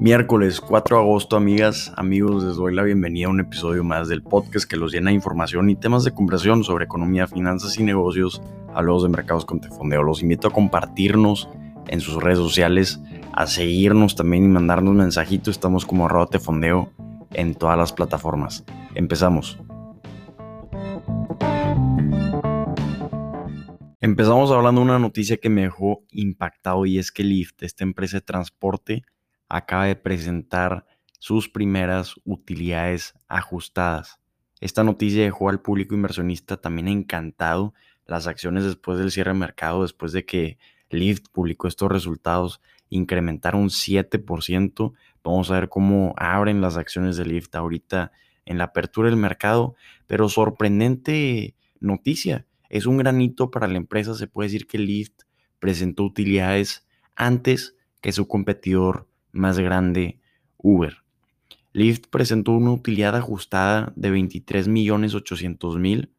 Miércoles 4 de agosto, amigas, amigos, les doy la bienvenida a un episodio más del podcast que los llena de información y temas de conversación sobre economía, finanzas y negocios, hablamos de mercados con Tefondeo. Los invito a compartirnos en sus redes sociales, a seguirnos también y mandarnos mensajitos. Estamos como arroba Tefondeo en todas las plataformas. Empezamos. Empezamos hablando de una noticia que me dejó impactado y es que Lyft, esta empresa de transporte, acaba de presentar sus primeras utilidades ajustadas. Esta noticia dejó al público inversionista también encantado. Las acciones después del cierre de mercado, después de que Lyft publicó estos resultados, incrementaron 7%. Vamos a ver cómo abren las acciones de Lyft ahorita en la apertura del mercado. Pero sorprendente noticia. Es un granito para la empresa. Se puede decir que Lyft presentó utilidades antes que su competidor más grande, Uber. Lyft presentó una utilidad ajustada de 23 millones 800 mil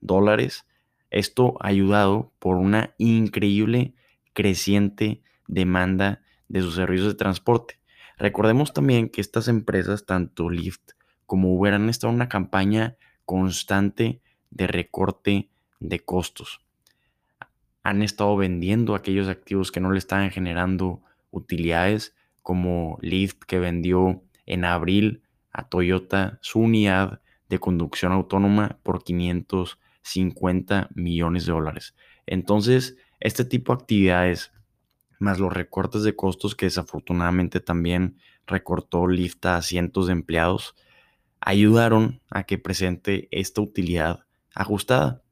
dólares. Esto ayudado por una increíble creciente demanda de sus servicios de transporte. Recordemos también que estas empresas, tanto Lyft como Uber, han estado en una campaña constante de recorte de costos. Han estado vendiendo aquellos activos que no le estaban generando utilidades como Lyft que vendió en abril a Toyota su unidad de conducción autónoma por 550 millones de dólares. Entonces, este tipo de actividades, más los recortes de costos que desafortunadamente también recortó Lyft a cientos de empleados, ayudaron a que presente esta utilidad ajustada.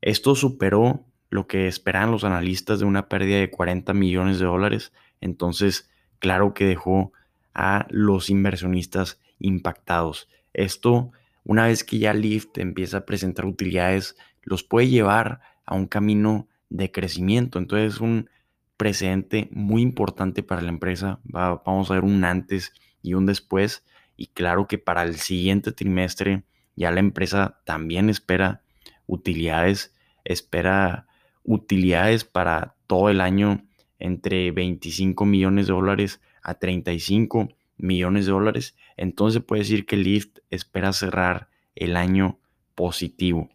Esto superó lo que esperaban los analistas de una pérdida de 40 millones de dólares. Entonces, claro que dejó a los inversionistas impactados. Esto, una vez que ya Lyft empieza a presentar utilidades, los puede llevar a un camino de crecimiento. Entonces, es un precedente muy importante para la empresa. vamos a ver un antes y un después. Y claro que para el siguiente trimestre ya la empresa también espera utilidades, espera utilidades para todo el año entre 25 millones de dólares a 35 millones de dólares. Entonces puede decir que Lyft espera cerrar el año positivo.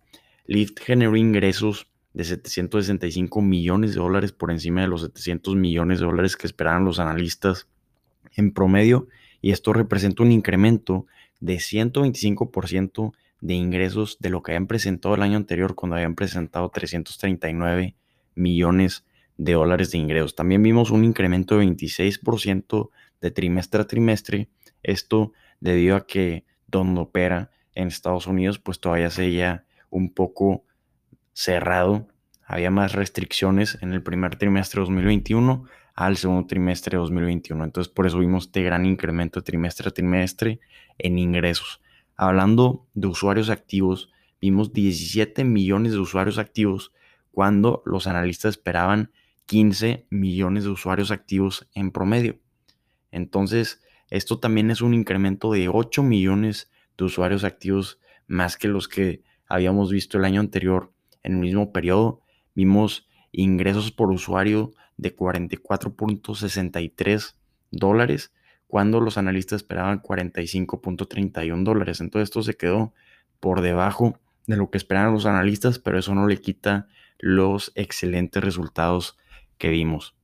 Lyft generó ingresos de 765 millones de dólares por encima de los 700 millones de dólares que esperaban los analistas en promedio y esto representa un incremento de 125% de ingresos de lo que habían presentado el año anterior cuando habían presentado 339 millones de dólares de ingresos. También vimos un incremento de 26% de trimestre a trimestre. Esto debido a que donde opera en Estados Unidos pues todavía seguía un poco cerrado. Había más restricciones en el primer trimestre de 2021 al segundo trimestre de 2021. Entonces por eso vimos este gran incremento trimestre a trimestre en ingresos. Hablando de usuarios activos, vimos 17 millones de usuarios activos cuando los analistas esperaban 15 millones de usuarios activos en promedio. Entonces, esto también es un incremento de 8 millones de usuarios activos más que los que habíamos visto el año anterior. En el mismo periodo vimos ingresos por usuario de 44.63 dólares cuando los analistas esperaban 45.31 dólares. Entonces esto se quedó por debajo de lo que esperaban los analistas, pero eso no le quita los excelentes resultados que vimos.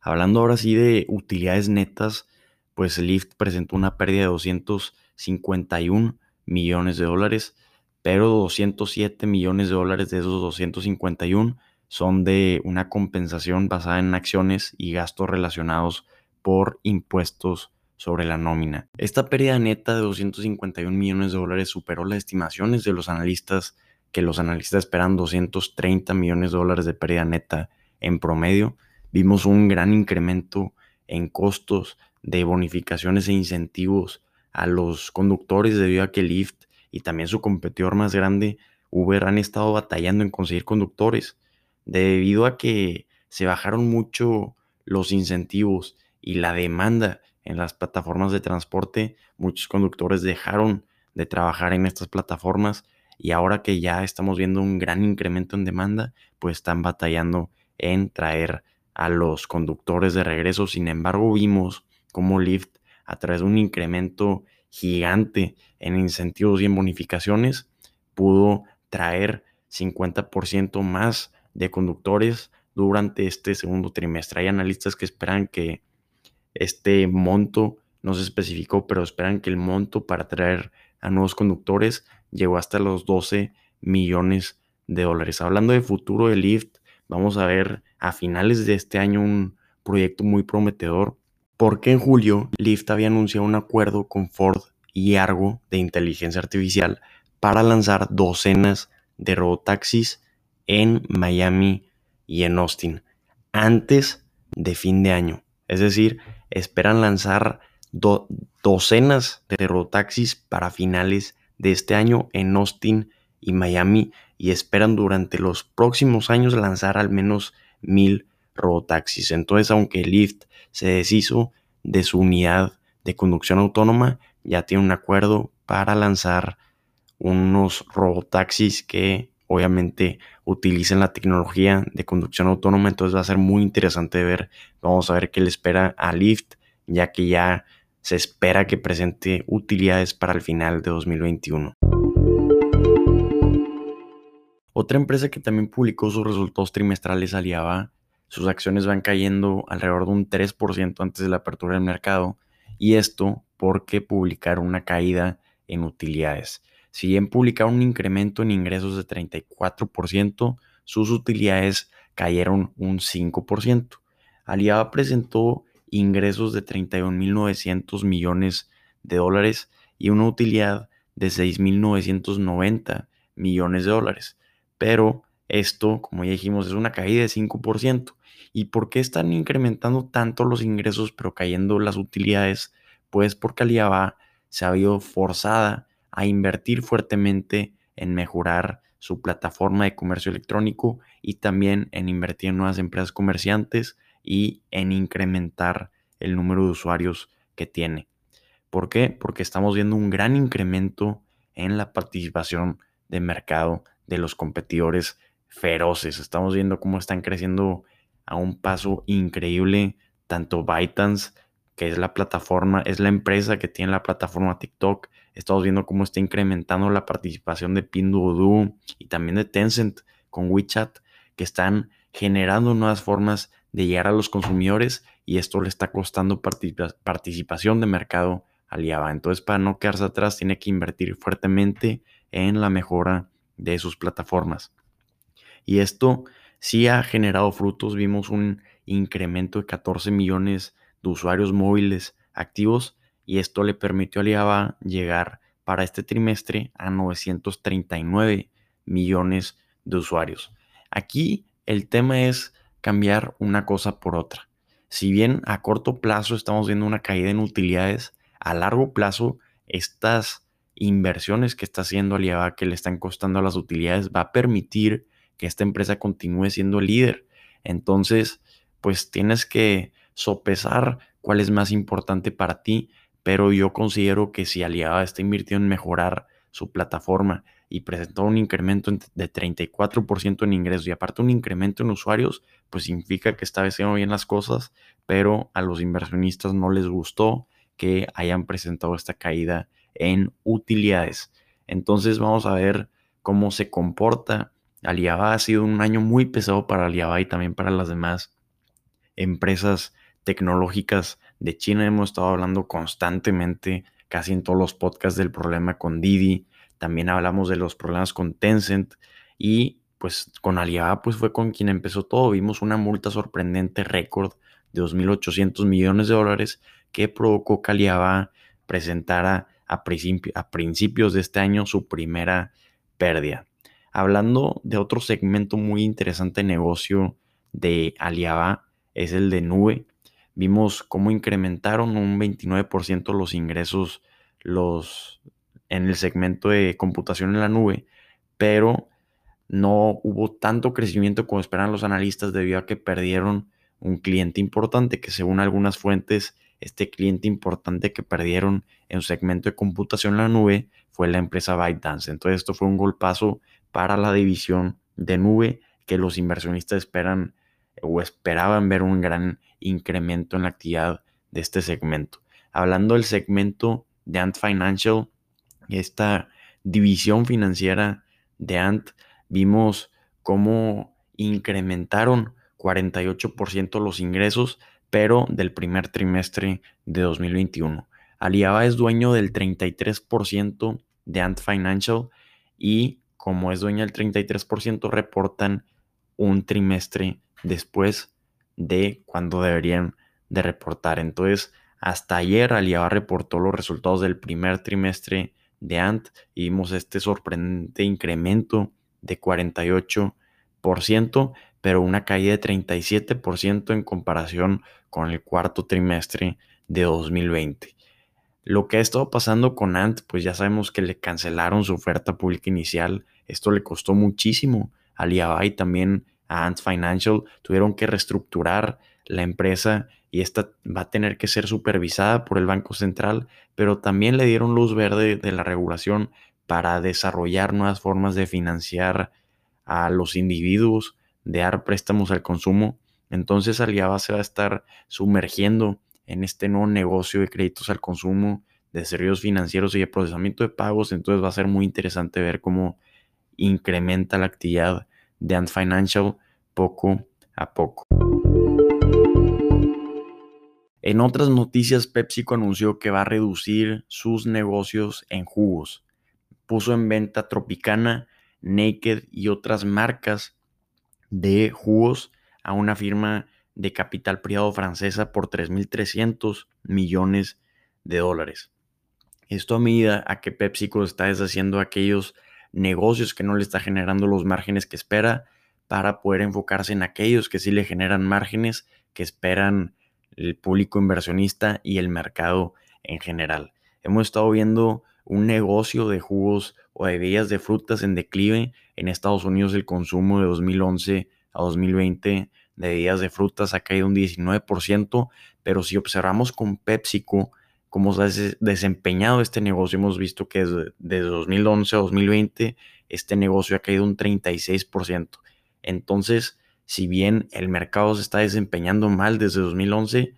Hablando ahora sí de utilidades netas, pues Lyft presentó una pérdida de 251 millones de dólares, pero 207 millones de dólares de esos 251 son de una compensación basada en acciones y gastos relacionados por impuestos sobre la nómina. Esta pérdida neta de 251 millones de dólares superó las estimaciones de los analistas, que los analistas esperan 230 millones de dólares de pérdida neta en promedio. Vimos un gran incremento en costos de bonificaciones e incentivos a los conductores debido a que Lyft y también su competidor más grande, Uber, han estado batallando en conseguir conductores debido a que se bajaron mucho los incentivos y la demanda en las plataformas de transporte. Muchos conductores dejaron de trabajar en estas plataformas y ahora que ya estamos viendo un gran incremento en demanda, pues están batallando en traer a los conductores de regreso. Sin embargo, vimos cómo Lyft, a través de un incremento gigante en incentivos y en bonificaciones, pudo traer 50% más de conductores durante este segundo trimestre. Hay analistas que esperan que este monto, no se especificó, pero esperan que el monto para traer a nuevos conductores llegó hasta los 12 millones de dólares. Hablando de futuro de Lyft, vamos a ver a finales de este año un proyecto muy prometedor porque en julio Lyft había anunciado un acuerdo con Ford y Argo de inteligencia artificial para lanzar docenas de robotaxis en Miami y en Austin antes de fin de año. Es decir, esperan lanzar docenas de robotaxis para finales de este año en Austin y Miami y esperan durante los próximos años lanzar al menos mil robotaxis. Entonces, aunque Lyft se deshizo de su unidad de conducción autónoma, ya tiene un acuerdo para lanzar unos robotaxis que obviamente utilicen la tecnología de conducción autónoma. Entonces va a ser muy interesante ver. Vamos a ver qué le espera a Lyft, ya que ya se espera que presente utilidades para el final de 2021. Otra empresa que también publicó sus resultados trimestrales, Alibaba, sus acciones van cayendo alrededor de un 3% antes de la apertura del mercado y esto porque publicaron una caída en utilidades. Si bien publicaron un incremento en ingresos de 34%, sus utilidades cayeron un 5%. Alibaba presentó ingresos de 31.900 millones de dólares y una utilidad de 6.990 millones de dólares. Pero esto, como ya dijimos, es una caída de 5%. ¿Y por qué están incrementando tanto los ingresos pero cayendo las utilidades? Pues porque Alibaba se ha habido forzada a invertir fuertemente en mejorar su plataforma de comercio electrónico y también en invertir en nuevas empresas comerciantes y en incrementar el número de usuarios que tiene. ¿Por qué? Porque estamos viendo un gran incremento en la participación de mercado de los competidores feroces. Estamos viendo cómo están creciendo a un paso increíble tanto ByteDance, que es la plataforma, es la empresa que tiene la plataforma TikTok. Estamos viendo cómo está incrementando la participación de Pinduoduo y también de Tencent con WeChat, que están generando nuevas formas de llegar a los consumidores y esto le está costando participación de mercado a Alibaba. Entonces, para no quedarse atrás, tiene que invertir fuertemente en la mejora de sus plataformas. Y esto sí ha generado frutos. Vimos un incremento de 14 millones de usuarios móviles activos y esto le permitió a Alibaba llegar para este trimestre a 939 millones de usuarios. Aquí el tema es cambiar una cosa por otra. Si bien a corto plazo estamos viendo una caída en utilidades, a largo plazo estas inversiones que está haciendo Alibaba que le están costando a las utilidades va a permitir que esta empresa continúe siendo líder. Entonces, pues tienes que sopesar cuál es más importante para ti, pero yo considero que si Alibaba está invirtiendo en mejorar su plataforma y presentó un incremento de 34% en ingresos y aparte un incremento en usuarios, pues significa que está haciendo bien las cosas, pero a los inversionistas no les gustó que hayan presentado esta caída en utilidades. Entonces vamos a ver cómo se comporta. Alibaba ha sido un año muy pesado para Alibaba y también para las demás empresas tecnológicas de China. Hemos estado hablando constantemente, casi en todos los podcasts, del problema con Didi. También hablamos de los problemas con Tencent y pues con Alibaba pues fue con quien empezó todo. Vimos una multa sorprendente récord de 2.800 millones de dólares que provocó que Alibaba presentara a, principios de este año su primera pérdida. Hablando de otro segmento muy interesante de negocio de Alibaba, es el de nube. Vimos cómo incrementaron un 29% los ingresos los, en el segmento de computación en la nube, pero no hubo tanto crecimiento como esperan los analistas debido a que perdieron un cliente importante que según algunas fuentes este cliente importante que perdieron en su segmento de computación en la nube fue la empresa ByteDance. Entonces esto fue un golpazo para la división de nube que los inversionistas esperan o esperaban ver un gran incremento en la actividad de este segmento. Hablando del segmento de Ant Financial, esta división financiera de Ant, vimos cómo incrementaron 48% los ingresos, pero del primer trimestre de 2021. Alibaba es dueño del 33% de Ant Financial y como es dueña del 33% reportan un trimestre después de cuando deberían de reportar. Entonces, hasta ayer Alibaba reportó los resultados del primer trimestre de Ant y vimos este sorprendente incremento de 48%, pero una caída de 37% en comparación con el cuarto trimestre de 2020. Lo que ha estado pasando con Ant, pues ya sabemos que le cancelaron su oferta pública inicial. Esto le costó muchísimo a Alibaba y también a Ant Financial. Tuvieron que reestructurar la empresa y esta va a tener que ser supervisada por el Banco Central, pero también le dieron luz verde de la regulación para desarrollar nuevas formas de financiar a los individuos, de dar préstamos al consumo. Entonces Alibaba se va a estar sumergiendo en este nuevo negocio de créditos al consumo, de servicios financieros y de procesamiento de pagos. Entonces va a ser muy interesante ver cómo incrementa la actividad de Ant Financial poco a poco. En otras noticias, PepsiCo anunció que va a reducir sus negocios en jugos. Puso en venta Tropicana, Naked y otras marcas de jugos a una firma de capital privado francesa por 3.300 millones de dólares. Esto a medida a que PepsiCo está deshaciendo aquellos negocios que no le está generando los márgenes que espera para poder enfocarse en aquellos que sí le generan márgenes que esperan el público inversionista y el mercado en general. Hemos estado viendo un negocio de jugos o de bebidas de frutas en declive en Estados Unidos el consumo de 2011 a 2020 de bebidas de frutas ha caído un 19%, pero si observamos con PepsiCo cómo se ha desempeñado este negocio, hemos visto que desde, 2011 a 2020 este negocio ha caído un 36%. Entonces, si bien el mercado se está desempeñando mal desde 2011,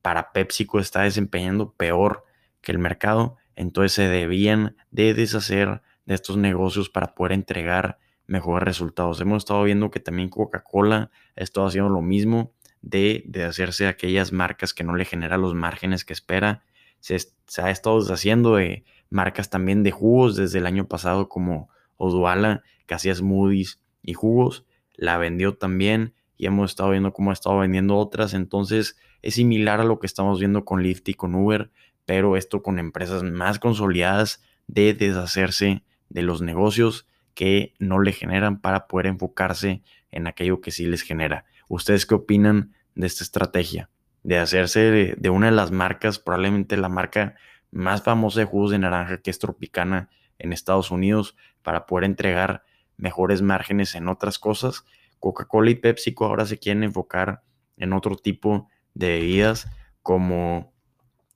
para PepsiCo está desempeñando peor que el mercado, entonces se debían de deshacer de estos negocios para poder entregar mejores resultados. Hemos estado viendo que también Coca-Cola ha estado haciendo lo mismo de, de, hacerse aquellas marcas que no le generan los márgenes que espera. Se, se, ha estado deshaciendo de marcas también de jugos desde el año pasado como Oduala, que hacía smoothies y jugos. La vendió también y hemos estado viendo cómo ha estado vendiendo otras. Entonces es similar a lo que estamos viendo con Lyft y con Uber, pero esto con empresas más consolidadas de deshacerse de los negocios que no le generan para poder enfocarse en aquello que sí les genera. ¿Ustedes qué opinan de esta estrategia? De hacerse de, una de las marcas, probablemente la marca más famosa de jugos de naranja que es Tropicana en Estados Unidos, para poder entregar mejores márgenes en otras cosas. Coca-Cola y PepsiCo ahora se quieren enfocar en otro tipo de bebidas como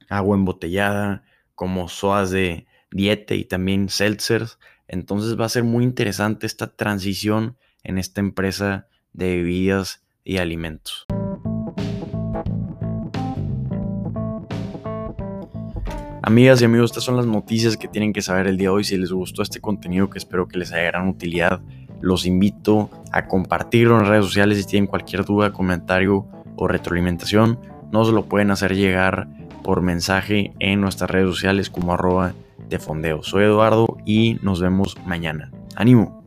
agua embotellada, como sodas de dieta y también seltzers entonces va a ser muy interesante esta transición en esta empresa de bebidas y alimentos. Amigas y amigos, estas son las noticias que tienen que saber el día de hoy. Si les gustó este contenido, que espero que les haya gran utilidad, los invito a compartirlo en redes sociales. Si tienen cualquier duda, comentario o retroalimentación, nos lo pueden hacer llegar por mensaje en nuestras redes sociales como arroba de fondeo. Soy Eduardo y nos vemos mañana. ¡Ánimo!